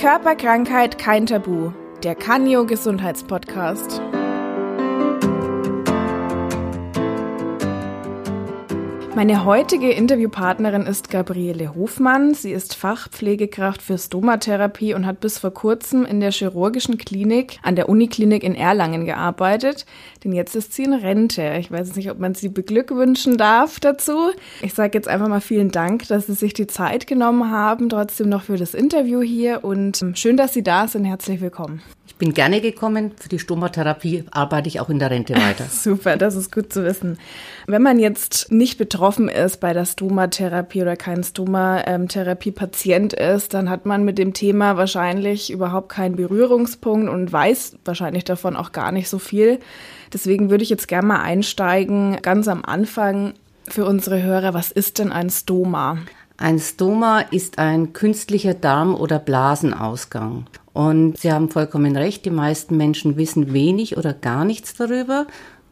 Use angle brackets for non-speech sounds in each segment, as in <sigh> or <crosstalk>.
Körperkrankheit kein Tabu, der Canio Gesundheitspodcast. Meine heutige Interviewpartnerin ist Gabriele Hofmann. Sie ist Fachpflegekraft für Stomatherapie und hat bis vor kurzem in der chirurgischen Klinik an der Uniklinik in Erlangen gearbeitet. Denn jetzt ist sie in Rente. Ich weiß nicht, ob man sie beglückwünschen darf dazu. Ich sage jetzt einfach mal vielen Dank, dass Sie sich die Zeit genommen haben, trotzdem noch für das Interview hier. Und ähm, schön, dass Sie da sind. Herzlich willkommen bin gerne gekommen. Für die Stomatherapie arbeite ich auch in der Rente weiter. <laughs> Super, das ist gut zu wissen. Wenn man jetzt nicht betroffen ist bei der Stomatherapie oder kein Stomatherapie-Patient ist, dann hat man mit dem Thema wahrscheinlich überhaupt keinen Berührungspunkt und weiß wahrscheinlich davon auch gar nicht so viel. Deswegen würde ich jetzt gerne mal einsteigen, ganz am Anfang für unsere Hörer, was ist denn ein Stoma? Ein Stoma ist ein künstlicher Darm- oder Blasenausgang. Und Sie haben vollkommen recht, die meisten Menschen wissen wenig oder gar nichts darüber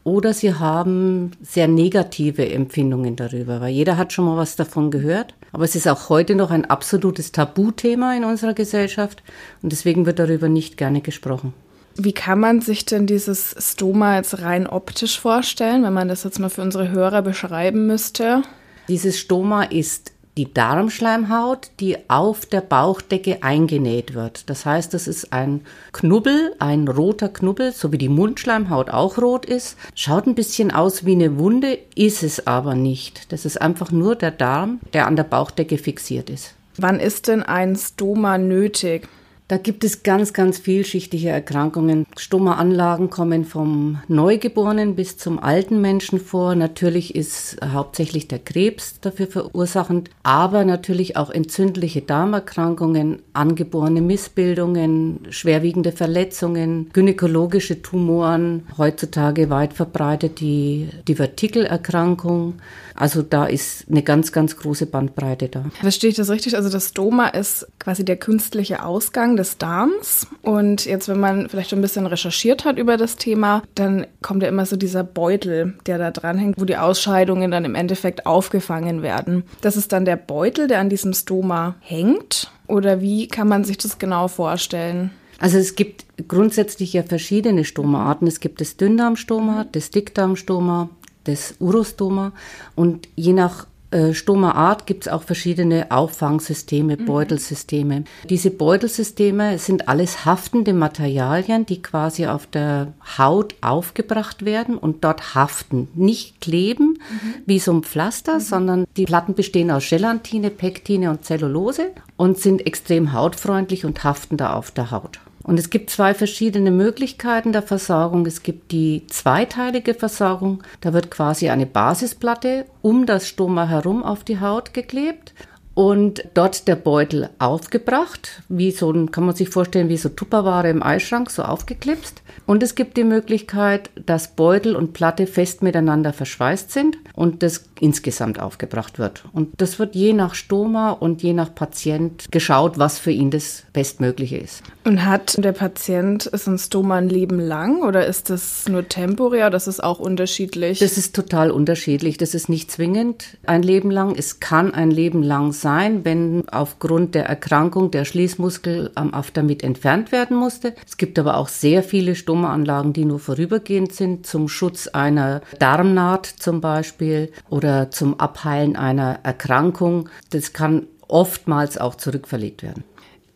oder sie haben sehr negative Empfindungen darüber, weil jeder hat schon mal was davon gehört. Aber es ist auch heute noch ein absolutes Tabuthema in unserer Gesellschaft und deswegen wird darüber nicht gerne gesprochen. Wie kann man sich denn dieses Stoma jetzt rein optisch vorstellen, wenn man das jetzt mal für unsere Hörer beschreiben müsste? Dieses Stoma ist die Darmschleimhaut, die auf der Bauchdecke eingenäht wird. Das heißt, das ist ein Knubbel, ein roter Knubbel, so wie die Mundschleimhaut auch rot ist. Schaut ein bisschen aus wie eine Wunde, ist es aber nicht. Das ist einfach nur der Darm, der an der Bauchdecke fixiert ist. Wann ist denn ein Stoma nötig? Da gibt es ganz, ganz vielschichtige Erkrankungen. Stoma-Anlagen kommen vom Neugeborenen bis zum alten Menschen vor. Natürlich ist hauptsächlich der Krebs dafür verursachend, aber natürlich auch entzündliche Darmerkrankungen, angeborene Missbildungen, schwerwiegende Verletzungen, gynäkologische Tumoren, heutzutage weit verbreitet die Divertikelerkrankung. Also da ist eine ganz, ganz große Bandbreite da. Verstehe ich das richtig? Also das Stoma ist quasi der künstliche Ausgang des Darms. Und jetzt, wenn man vielleicht ein bisschen recherchiert hat über das Thema, dann kommt ja immer so dieser Beutel, der da dranhängt, wo die Ausscheidungen dann im Endeffekt aufgefangen werden. Das ist dann der Beutel, der an diesem Stoma hängt. Oder wie kann man sich das genau vorstellen? Also es gibt grundsätzlich ja verschiedene Stomaarten. Es gibt das Dünndarmstoma, das Dickdarmstoma, das Urostoma. Und je nach äh, Stomaart gibt es auch verschiedene Auffangsysteme, mhm. Beutelsysteme. Diese Beutelsysteme sind alles haftende Materialien, die quasi auf der Haut aufgebracht werden und dort haften. Nicht kleben mhm. wie so ein Pflaster, mhm. sondern die Platten bestehen aus Gelatine, Pektine und Zellulose und sind extrem hautfreundlich und haften da auf der Haut. Und es gibt zwei verschiedene Möglichkeiten der Versorgung. Es gibt die zweiteilige Versorgung. Da wird quasi eine Basisplatte um das Stoma herum auf die Haut geklebt und dort der Beutel aufgebracht, wie so ein, kann man sich vorstellen, wie so Tupperware im Eisschrank, so aufgeklipst. Und es gibt die Möglichkeit, dass Beutel und Platte fest miteinander verschweißt sind und das insgesamt aufgebracht wird. Und das wird je nach Stoma und je nach Patient geschaut, was für ihn das Bestmögliche ist. Und hat der Patient so ein Stoma ein Leben lang oder ist das nur temporär? Das ist auch unterschiedlich. Das ist total unterschiedlich. Das ist nicht zwingend ein Leben lang. Es kann ein Leben lang sein, wenn aufgrund der Erkrankung der Schließmuskel am Aftermit entfernt werden musste. Es gibt aber auch sehr viele Stoma Stomaanlagen, die nur vorübergehend sind, zum Schutz einer Darmnaht zum Beispiel oder zum Abheilen einer Erkrankung. Das kann oftmals auch zurückverlegt werden.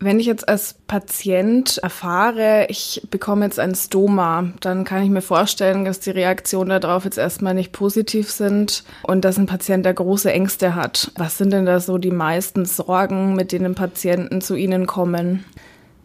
Wenn ich jetzt als Patient erfahre, ich bekomme jetzt ein Stoma, dann kann ich mir vorstellen, dass die Reaktionen darauf jetzt erstmal nicht positiv sind und dass ein Patient da große Ängste hat. Was sind denn da so die meisten Sorgen, mit denen Patienten zu Ihnen kommen?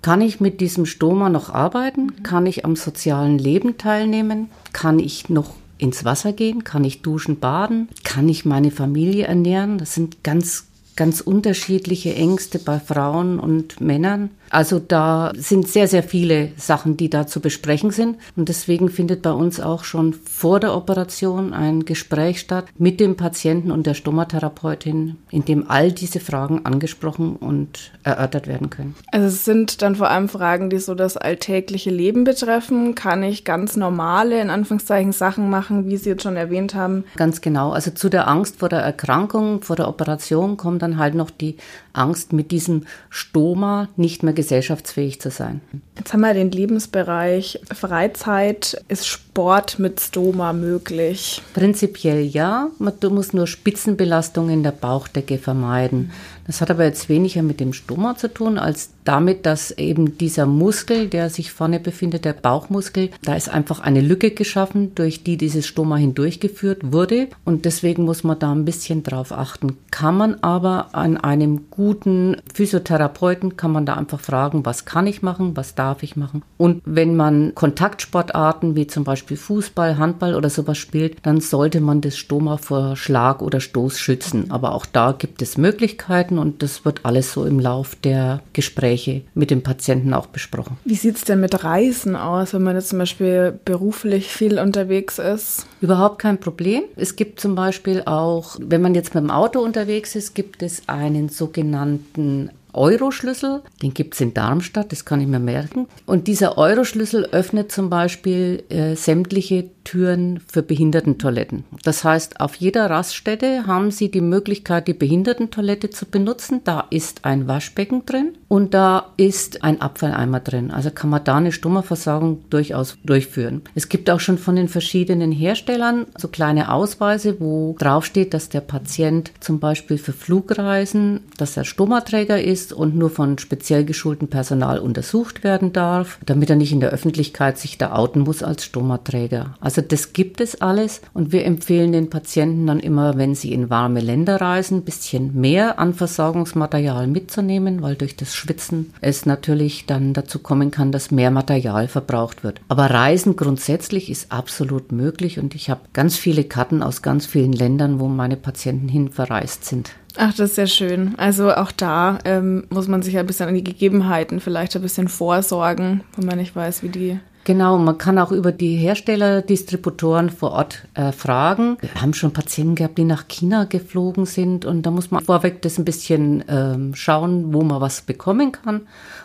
Kann ich mit diesem Stoma noch arbeiten? Kann ich am sozialen Leben teilnehmen? Kann ich noch ins Wasser gehen? Kann ich duschen, baden? Kann ich meine Familie ernähren? Das sind ganz, ganz unterschiedliche Ängste bei Frauen und Männern. Also da sind sehr, sehr viele Sachen, die da zu besprechen sind. Und deswegen findet bei uns auch schon vor der Operation ein Gespräch statt mit dem Patienten und der Stomatherapeutin, in dem all diese Fragen angesprochen und erörtert werden können. Also es sind dann vor allem Fragen, die so das alltägliche Leben betreffen. Kann ich ganz normale, in Anführungszeichen, Sachen machen, wie Sie jetzt schon erwähnt haben? Ganz genau. Also zu der Angst vor der Erkrankung, vor der Operation kommt dann halt noch die Angst, mit diesem Stoma nicht mehr gesellschaftsfähig zu sein. Jetzt haben wir den Lebensbereich Freizeit. Ist Sport mit Stoma möglich? Prinzipiell ja. Man muss nur Spitzenbelastungen in der Bauchdecke vermeiden. Das hat aber jetzt weniger mit dem Stoma zu tun, als damit, dass eben dieser Muskel, der sich vorne befindet, der Bauchmuskel, da ist einfach eine Lücke geschaffen, durch die dieses Stoma hindurchgeführt wurde. Und deswegen muss man da ein bisschen drauf achten. Kann man aber an einem guten Physiotherapeuten, kann man da einfach fragen, was kann ich machen, was darf ich machen. Und wenn man Kontaktsportarten wie zum Beispiel Fußball, Handball oder sowas spielt, dann sollte man das Stoma vor Schlag oder Stoß schützen. Aber auch da gibt es Möglichkeiten und das wird alles so im Lauf der Gespräche Gespräche mit dem Patienten auch besprochen. Wie sieht es denn mit Reisen aus, wenn man jetzt zum Beispiel beruflich viel unterwegs ist? Überhaupt kein Problem. Es gibt zum Beispiel auch, wenn man jetzt mit dem Auto unterwegs ist, gibt es einen sogenannten Euroschlüssel, den gibt es in Darmstadt, das kann ich mir merken. Und dieser Euroschlüssel öffnet zum Beispiel äh, sämtliche Türen für Behindertentoiletten. Das heißt, auf jeder Raststätte haben Sie die Möglichkeit, die Behindertentoilette zu benutzen. Da ist ein Waschbecken drin und da ist ein Abfalleimer drin. Also kann man da eine Stummerversorgung durchaus durchführen. Es gibt auch schon von den verschiedenen Herstellern so kleine Ausweise, wo draufsteht, dass der Patient zum Beispiel für Flugreisen, dass er Stummerträger ist und nur von speziell geschultem Personal untersucht werden darf, damit er nicht in der Öffentlichkeit sich da outen muss als Stummerträger. Also also das gibt es alles und wir empfehlen den Patienten dann immer, wenn sie in warme Länder reisen, ein bisschen mehr an Versorgungsmaterial mitzunehmen, weil durch das Schwitzen es natürlich dann dazu kommen kann, dass mehr Material verbraucht wird. Aber Reisen grundsätzlich ist absolut möglich und ich habe ganz viele Karten aus ganz vielen Ländern, wo meine Patienten hin verreist sind. Ach, das ist sehr schön. Also auch da ähm, muss man sich ein bisschen an die Gegebenheiten vielleicht ein bisschen vorsorgen, wenn man nicht weiß, wie die Genau, man kann auch über die Hersteller, Distributoren vor Ort äh, fragen. Wir haben schon Patienten gehabt, die nach China geflogen sind und da muss man vorweg das ein bisschen ähm, schauen, wo man was bekommen kann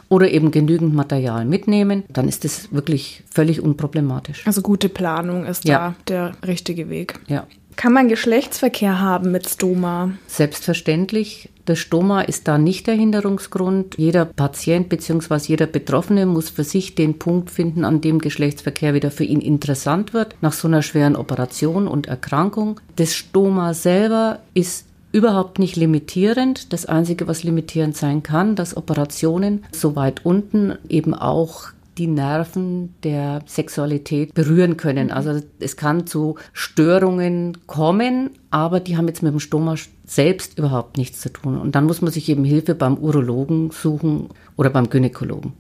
oder eben genügend Material mitnehmen. Dann ist das wirklich völlig unproblematisch. Also gute Planung ist ja. da der richtige Weg. Ja. Kann man Geschlechtsverkehr haben mit Stoma? Selbstverständlich. Das Stoma ist da nicht der Hinderungsgrund. Jeder Patient bzw. jeder Betroffene muss für sich den Punkt finden, an dem Geschlechtsverkehr wieder für ihn interessant wird, nach so einer schweren Operation und Erkrankung. Das Stoma selber ist überhaupt nicht limitierend. Das Einzige, was limitierend sein kann, dass Operationen so weit unten eben auch die Nerven der Sexualität berühren können. Mhm. Also es kann zu Störungen kommen, aber die haben jetzt mit dem Stoma selbst überhaupt nichts zu tun. Und dann muss man sich eben Hilfe beim Urologen suchen oder beim Gynäkologen.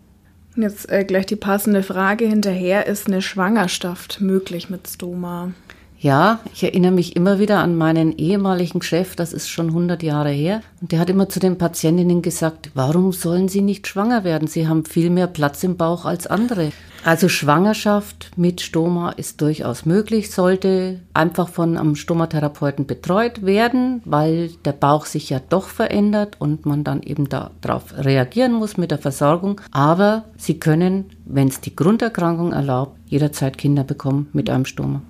Jetzt äh, gleich die passende Frage hinterher. Ist eine Schwangerschaft möglich mit Stoma? Ja, ich erinnere mich immer wieder an meinen ehemaligen Chef, das ist schon 100 Jahre her. Und der hat immer zu den Patientinnen gesagt, warum sollen sie nicht schwanger werden? Sie haben viel mehr Platz im Bauch als andere. Also Schwangerschaft mit Stoma ist durchaus möglich, sollte einfach von einem Stomatherapeuten betreut werden, weil der Bauch sich ja doch verändert und man dann eben darauf reagieren muss mit der Versorgung. Aber sie können, wenn es die Grunderkrankung erlaubt, jederzeit Kinder bekommen mit einem Stoma.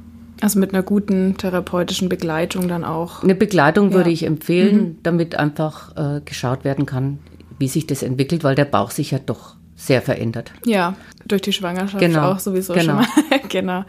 Also mit einer guten therapeutischen Begleitung dann auch. Eine Begleitung ja. würde ich empfehlen, mhm. damit einfach äh, geschaut werden kann, wie sich das entwickelt, weil der Bauch sich ja doch sehr verändert. Ja, durch die Schwangerschaft genau. auch sowieso genau. schon mal. <laughs> genau.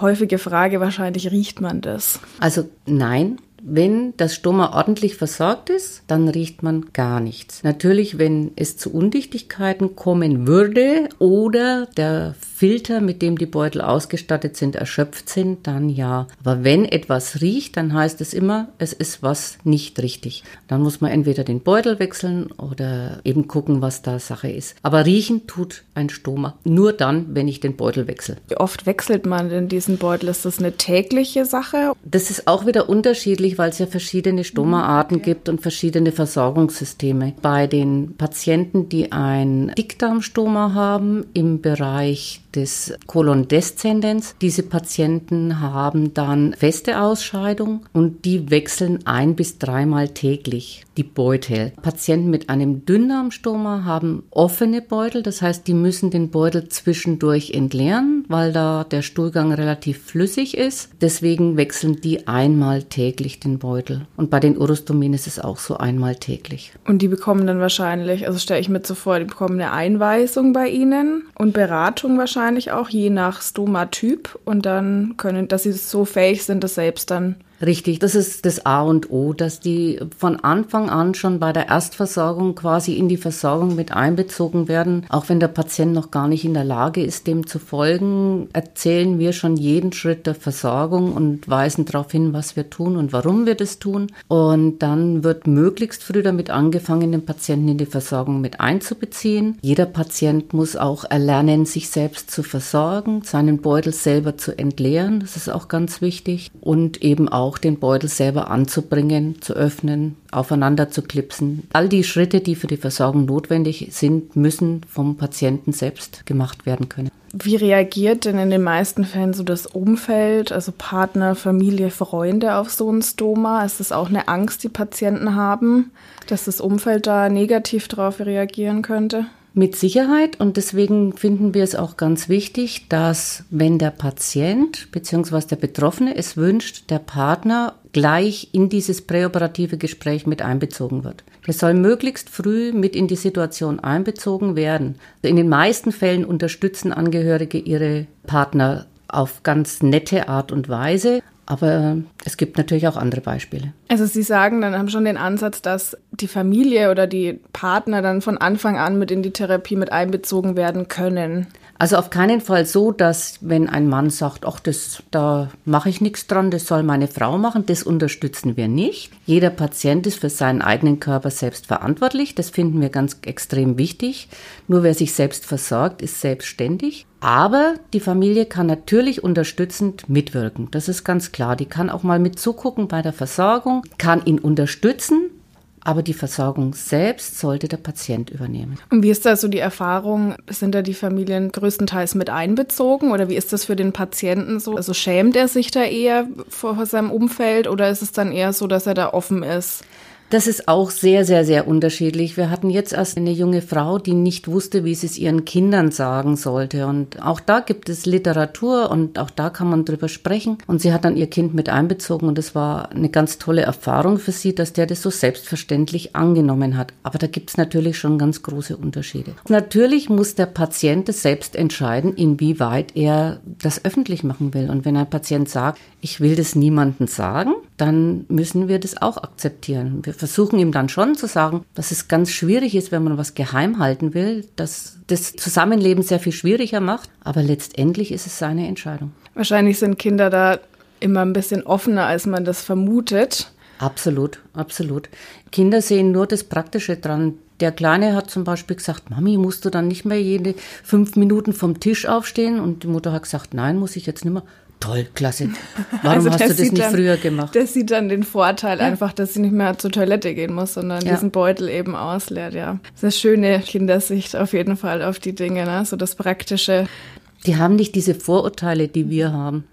Häufige Frage, wahrscheinlich riecht man das? Also nein, wenn das Stoma ordentlich versorgt ist, dann riecht man gar nichts. Natürlich, wenn es zu Undichtigkeiten kommen würde oder der Filter, mit dem die Beutel ausgestattet sind, erschöpft sind, dann ja. Aber wenn etwas riecht, dann heißt es immer, es ist was nicht richtig. Dann muss man entweder den Beutel wechseln oder eben gucken, was da Sache ist. Aber riechen tut ein Stoma nur dann, wenn ich den Beutel wechsle. Wie oft wechselt man denn diesen Beutel? Ist das eine tägliche Sache? Das ist auch wieder unterschiedlich weil es ja verschiedene Stomaarten okay. gibt und verschiedene Versorgungssysteme. Bei den Patienten, die ein Dickdarmstoma haben im Bereich des Colon Descendens. Diese Patienten haben dann feste Ausscheidung und die wechseln ein bis dreimal täglich die Beutel. Patienten mit einem Dünndarmstoma haben offene Beutel, das heißt, die müssen den Beutel zwischendurch entleeren, weil da der Stuhlgang relativ flüssig ist. Deswegen wechseln die einmal täglich den Beutel. Und bei den Urostomien ist es auch so einmal täglich. Und die bekommen dann wahrscheinlich, also stelle ich mir so vor, die bekommen eine Einweisung bei Ihnen und Beratung wahrscheinlich auch, je nach Stoma-Typ. Und dann können, dass sie so fähig sind, das selbst dann Richtig, das ist das A und O, dass die von Anfang an schon bei der Erstversorgung quasi in die Versorgung mit einbezogen werden. Auch wenn der Patient noch gar nicht in der Lage ist, dem zu folgen, erzählen wir schon jeden Schritt der Versorgung und weisen darauf hin, was wir tun und warum wir das tun. Und dann wird möglichst früh damit angefangen, den Patienten in die Versorgung mit einzubeziehen. Jeder Patient muss auch erlernen, sich selbst zu versorgen, seinen Beutel selber zu entleeren. Das ist auch ganz wichtig. Und eben auch auch den Beutel selber anzubringen, zu öffnen, aufeinander zu klipsen. All die Schritte, die für die Versorgung notwendig sind, müssen vom Patienten selbst gemacht werden können. Wie reagiert denn in den meisten Fällen so das Umfeld, also Partner, Familie, Freunde auf so ein Stoma? Ist das auch eine Angst, die Patienten haben, dass das Umfeld da negativ darauf reagieren könnte? Mit Sicherheit und deswegen finden wir es auch ganz wichtig, dass wenn der Patient bzw. der Betroffene es wünscht, der Partner gleich in dieses präoperative Gespräch mit einbezogen wird. Der soll möglichst früh mit in die Situation einbezogen werden. In den meisten Fällen unterstützen Angehörige ihre Partner auf ganz nette Art und Weise. Aber es gibt natürlich auch andere Beispiele. Also Sie sagen dann, haben schon den Ansatz, dass die Familie oder die Partner dann von Anfang an mit in die Therapie mit einbezogen werden können. Also auf keinen Fall so, dass wenn ein Mann sagt, ach, das, da mache ich nichts dran, das soll meine Frau machen, das unterstützen wir nicht. Jeder Patient ist für seinen eigenen Körper selbst verantwortlich, das finden wir ganz extrem wichtig. Nur wer sich selbst versorgt, ist selbstständig. Aber die Familie kann natürlich unterstützend mitwirken. Das ist ganz klar. Die kann auch mal mit zugucken bei der Versorgung, kann ihn unterstützen, aber die Versorgung selbst sollte der Patient übernehmen. Und wie ist da so die Erfahrung? Sind da die Familien größtenteils mit einbezogen oder wie ist das für den Patienten so? Also schämt er sich da eher vor seinem Umfeld oder ist es dann eher so, dass er da offen ist? Das ist auch sehr, sehr, sehr unterschiedlich. Wir hatten jetzt erst eine junge Frau, die nicht wusste, wie sie es ihren Kindern sagen sollte. Und auch da gibt es Literatur und auch da kann man drüber sprechen. Und sie hat dann ihr Kind mit einbezogen und es war eine ganz tolle Erfahrung für sie, dass der das so selbstverständlich angenommen hat. Aber da gibt es natürlich schon ganz große Unterschiede. Natürlich muss der Patient es selbst entscheiden, inwieweit er das öffentlich machen will. Und wenn ein Patient sagt, ich will das niemandem sagen, dann müssen wir das auch akzeptieren. Wir versuchen ihm dann schon zu sagen, dass es ganz schwierig ist, wenn man was geheim halten will, dass das Zusammenleben sehr viel schwieriger macht, aber letztendlich ist es seine Entscheidung. Wahrscheinlich sind Kinder da immer ein bisschen offener, als man das vermutet. Absolut, absolut. Kinder sehen nur das Praktische dran. Der Kleine hat zum Beispiel gesagt, Mami, musst du dann nicht mehr jede fünf Minuten vom Tisch aufstehen? Und die Mutter hat gesagt, nein, muss ich jetzt nicht mehr. Toll, klasse. <laughs> Warum also hast du das nicht dann, früher gemacht? Das sieht dann den Vorteil ja. einfach, dass sie nicht mehr zur Toilette gehen muss, sondern ja. diesen Beutel eben ausleert, ja. Das ist eine schöne Kindersicht auf jeden Fall auf die Dinge, ne? so das Praktische. Die haben nicht diese Vorurteile, die wir haben.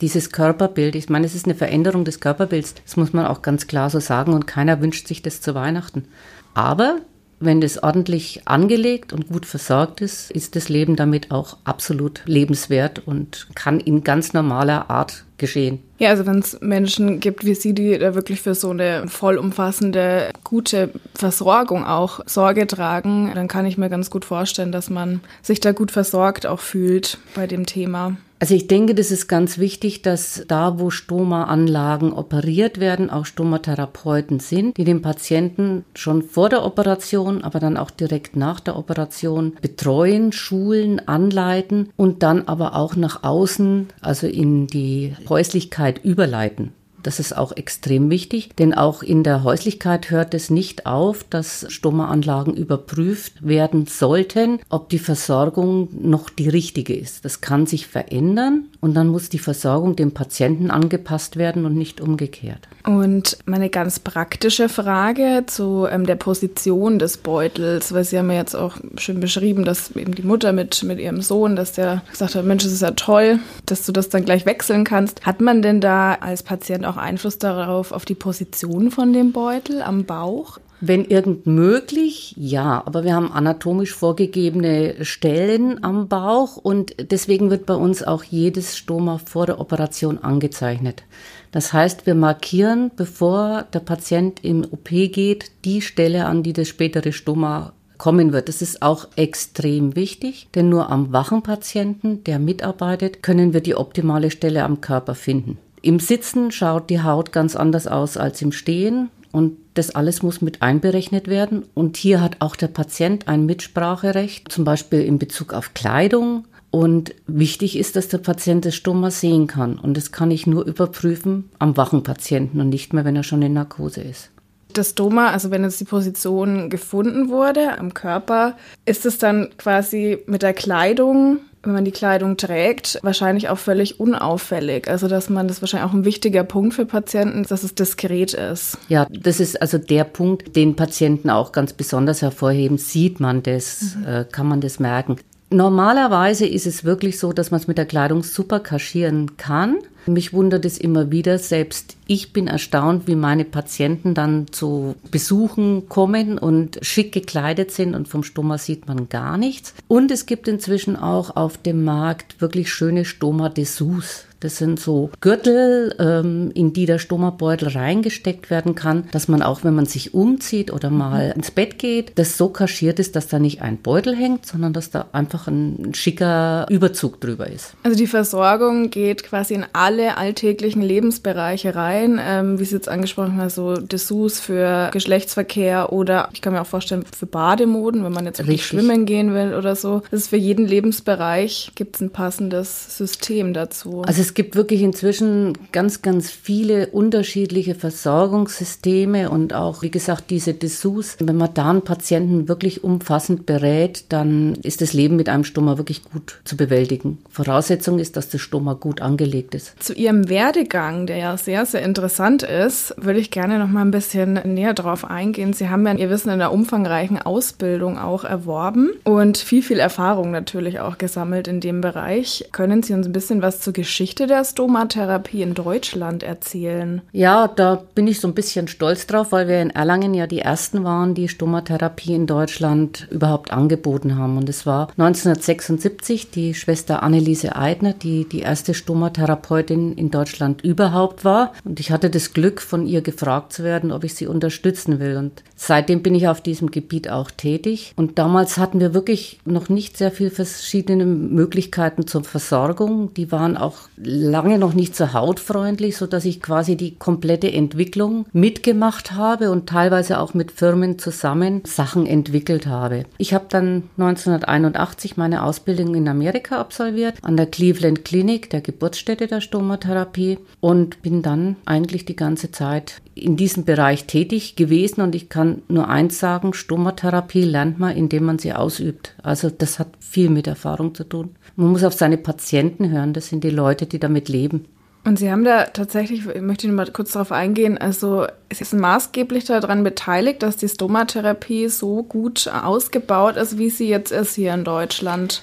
Dieses Körperbild, ich meine, es ist eine Veränderung des Körperbilds, das muss man auch ganz klar so sagen und keiner wünscht sich das zu Weihnachten. Aber wenn das ordentlich angelegt und gut versorgt ist, ist das Leben damit auch absolut lebenswert und kann in ganz normaler Art geschehen. Ja, also wenn es Menschen gibt wie Sie, die da wirklich für so eine vollumfassende, gute Versorgung auch Sorge tragen, dann kann ich mir ganz gut vorstellen, dass man sich da gut versorgt auch fühlt bei dem Thema. Also ich denke, das ist ganz wichtig, dass da, wo Stoma-Anlagen operiert werden, auch Stomatherapeuten sind, die den Patienten schon vor der Operation, aber dann auch direkt nach der Operation betreuen, schulen, anleiten und dann aber auch nach außen, also in die Häuslichkeit überleiten. Das ist auch extrem wichtig, denn auch in der Häuslichkeit hört es nicht auf, dass Stomaanlagen überprüft werden sollten, ob die Versorgung noch die richtige ist. Das kann sich verändern und dann muss die Versorgung dem Patienten angepasst werden und nicht umgekehrt. Und meine ganz praktische Frage zu ähm, der Position des Beutels, weil Sie haben ja jetzt auch schön beschrieben, dass eben die Mutter mit, mit ihrem Sohn, dass der gesagt hat, Mensch, das ist ja toll, dass du das dann gleich wechseln kannst. Hat man denn da als Patient auch Einfluss darauf, auf die Position von dem Beutel am Bauch? Wenn irgend möglich, ja, aber wir haben anatomisch vorgegebene Stellen am Bauch und deswegen wird bei uns auch jedes Stoma vor der Operation angezeichnet. Das heißt, wir markieren, bevor der Patient im OP geht, die Stelle, an die das spätere Stoma kommen wird. Das ist auch extrem wichtig, denn nur am wachen Patienten, der mitarbeitet, können wir die optimale Stelle am Körper finden. Im Sitzen schaut die Haut ganz anders aus als im Stehen. Und das alles muss mit einberechnet werden. Und hier hat auch der Patient ein Mitspracherecht, zum Beispiel in Bezug auf Kleidung. Und wichtig ist, dass der Patient das Stoma sehen kann. Und das kann ich nur überprüfen am wachen Patienten und nicht mehr, wenn er schon in Narkose ist. Das Stoma, also wenn jetzt die Position gefunden wurde am Körper, ist es dann quasi mit der Kleidung wenn man die Kleidung trägt, wahrscheinlich auch völlig unauffällig. Also, dass man das wahrscheinlich auch ein wichtiger Punkt für Patienten, dass es diskret ist. Ja, das ist also der Punkt, den Patienten auch ganz besonders hervorheben. Sieht man das, mhm. äh, kann man das merken. Normalerweise ist es wirklich so, dass man es mit der Kleidung super kaschieren kann. Mich wundert es immer wieder, selbst ich bin erstaunt, wie meine Patienten dann zu Besuchen kommen und schick gekleidet sind und vom Stoma sieht man gar nichts. Und es gibt inzwischen auch auf dem Markt wirklich schöne Stoma-Dessous. Das sind so Gürtel, ähm, in die der Stomabeutel reingesteckt werden kann, dass man auch, wenn man sich umzieht oder mal mhm. ins Bett geht, das so kaschiert ist, dass da nicht ein Beutel hängt, sondern dass da einfach ein schicker Überzug drüber ist. Also die Versorgung geht quasi in alle alltäglichen Lebensbereiche rein, ähm, wie Sie jetzt angesprochen haben, so Dessous für Geschlechtsverkehr oder ich kann mir auch vorstellen für Bademoden, wenn man jetzt wirklich schwimmen gehen will oder so. Das ist für jeden Lebensbereich gibt es ein passendes System dazu. Also es gibt wirklich inzwischen ganz, ganz viele unterschiedliche Versorgungssysteme und auch, wie gesagt, diese Dessous. Wenn man da einen Patienten wirklich umfassend berät, dann ist das Leben mit einem Stoma wirklich gut zu bewältigen. Voraussetzung ist, dass das Stoma gut angelegt ist. Zu Ihrem Werdegang, der ja sehr, sehr interessant ist, würde ich gerne noch mal ein bisschen näher drauf eingehen. Sie haben ja Ihr Wissen in der umfangreichen Ausbildung auch erworben und viel, viel Erfahrung natürlich auch gesammelt in dem Bereich. Können Sie uns ein bisschen was zur Geschichte Geschichte der Stomatherapie in Deutschland erzählen? Ja, da bin ich so ein bisschen stolz drauf, weil wir in Erlangen ja die ersten waren, die Stomatherapie in Deutschland überhaupt angeboten haben. Und es war 1976 die Schwester Anneliese Eidner, die die erste Stomatherapeutin in Deutschland überhaupt war. Und ich hatte das Glück, von ihr gefragt zu werden, ob ich sie unterstützen will. Und seitdem bin ich auf diesem Gebiet auch tätig. Und damals hatten wir wirklich noch nicht sehr viele verschiedene Möglichkeiten zur Versorgung. Die waren auch lange noch nicht so hautfreundlich, so dass ich quasi die komplette Entwicklung mitgemacht habe und teilweise auch mit Firmen zusammen Sachen entwickelt habe. Ich habe dann 1981 meine Ausbildung in Amerika absolviert, an der Cleveland Clinic, der Geburtsstätte der Stomatherapie und bin dann eigentlich die ganze Zeit in diesem Bereich tätig gewesen und ich kann nur eins sagen, Stomatherapie lernt man, indem man sie ausübt. Also das hat viel mit Erfahrung zu tun. Man muss auf seine Patienten hören, das sind die Leute, die damit leben. Und Sie haben da tatsächlich, ich möchte noch mal kurz darauf eingehen, also Sie sind maßgeblich daran beteiligt, dass die Stomatherapie so gut ausgebaut ist, wie sie jetzt ist hier in Deutschland.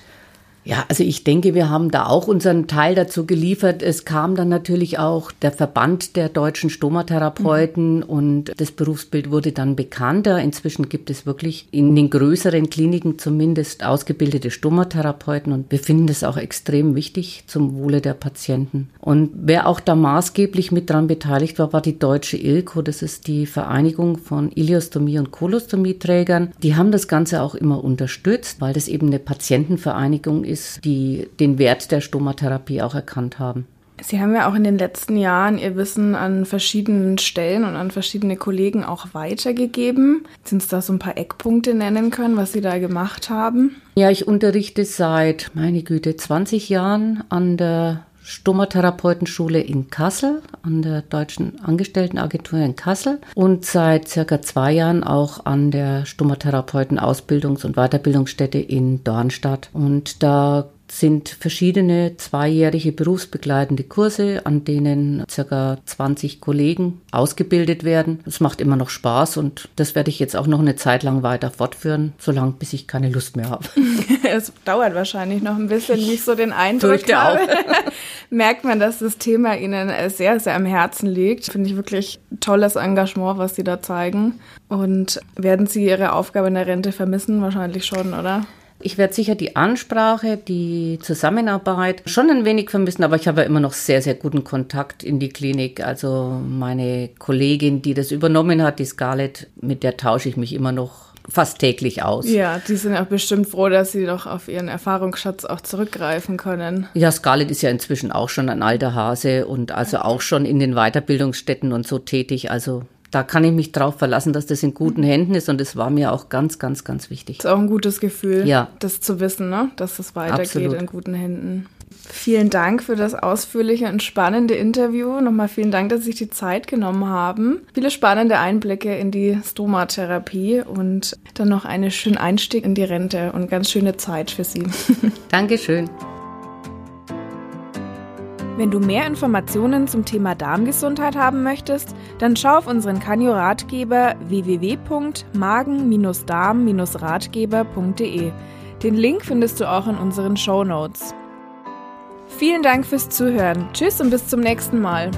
Ja, also ich denke, wir haben da auch unseren Teil dazu geliefert. Es kam dann natürlich auch der Verband der deutschen Stomatherapeuten mhm. und das Berufsbild wurde dann bekannter. Inzwischen gibt es wirklich in den größeren Kliniken zumindest ausgebildete Stomatherapeuten und wir finden das auch extrem wichtig zum Wohle der Patienten. Und wer auch da maßgeblich mit dran beteiligt war, war die deutsche ILCO. Das ist die Vereinigung von Iliostomie- und Kolostomieträgern. Die haben das Ganze auch immer unterstützt, weil das eben eine Patientenvereinigung ist ist, die den Wert der Stomatherapie auch erkannt haben. Sie haben ja auch in den letzten Jahren Ihr Wissen an verschiedenen Stellen und an verschiedene Kollegen auch weitergegeben. Sind Sie da so ein paar Eckpunkte nennen können, was Sie da gemacht haben? Ja, ich unterrichte seit, meine Güte, 20 Jahren an der Stomatherapeutenschule in Kassel, an der Deutschen Angestelltenagentur in Kassel und seit circa zwei Jahren auch an der Stomatherapeuten-Ausbildungs- und Weiterbildungsstätte in Dornstadt. Und da sind verschiedene zweijährige berufsbegleitende Kurse, an denen circa 20 Kollegen ausgebildet werden. Es macht immer noch Spaß und das werde ich jetzt auch noch eine Zeit lang weiter fortführen, solange bis ich keine Lust mehr habe. <laughs> es dauert wahrscheinlich noch ein bisschen, wie ich so den Eindruck habe. <laughs> <laughs> Merkt man, dass das Thema Ihnen sehr, sehr am Herzen liegt. Finde ich wirklich tolles Engagement, was Sie da zeigen. Und werden Sie Ihre Aufgabe in der Rente vermissen? Wahrscheinlich schon, oder? Ich werde sicher die Ansprache, die Zusammenarbeit schon ein wenig vermissen, aber ich habe ja immer noch sehr, sehr guten Kontakt in die Klinik. Also meine Kollegin, die das übernommen hat, die Scarlett, mit der tausche ich mich immer noch fast täglich aus. Ja, die sind auch bestimmt froh, dass sie doch auf ihren Erfahrungsschatz auch zurückgreifen können. Ja, Scarlett ist ja inzwischen auch schon ein alter Hase und also auch schon in den Weiterbildungsstätten und so tätig. Also da kann ich mich drauf verlassen, dass das in guten Händen ist und das war mir auch ganz, ganz, ganz wichtig. Das ist auch ein gutes Gefühl, ja. das zu wissen, ne? dass es weitergeht Absolut. in guten Händen. Vielen Dank für das ausführliche und spannende Interview. Nochmal vielen Dank, dass Sie sich die Zeit genommen haben. Viele spannende Einblicke in die Stomatherapie und dann noch einen schönen Einstieg in die Rente und ganz schöne Zeit für Sie. <laughs> Dankeschön. Wenn du mehr Informationen zum Thema Darmgesundheit haben möchtest, dann schau auf unseren Kanio-Ratgeber www.magen-darm-ratgeber.de. Den Link findest du auch in unseren Show Notes. Vielen Dank fürs Zuhören. Tschüss und bis zum nächsten Mal.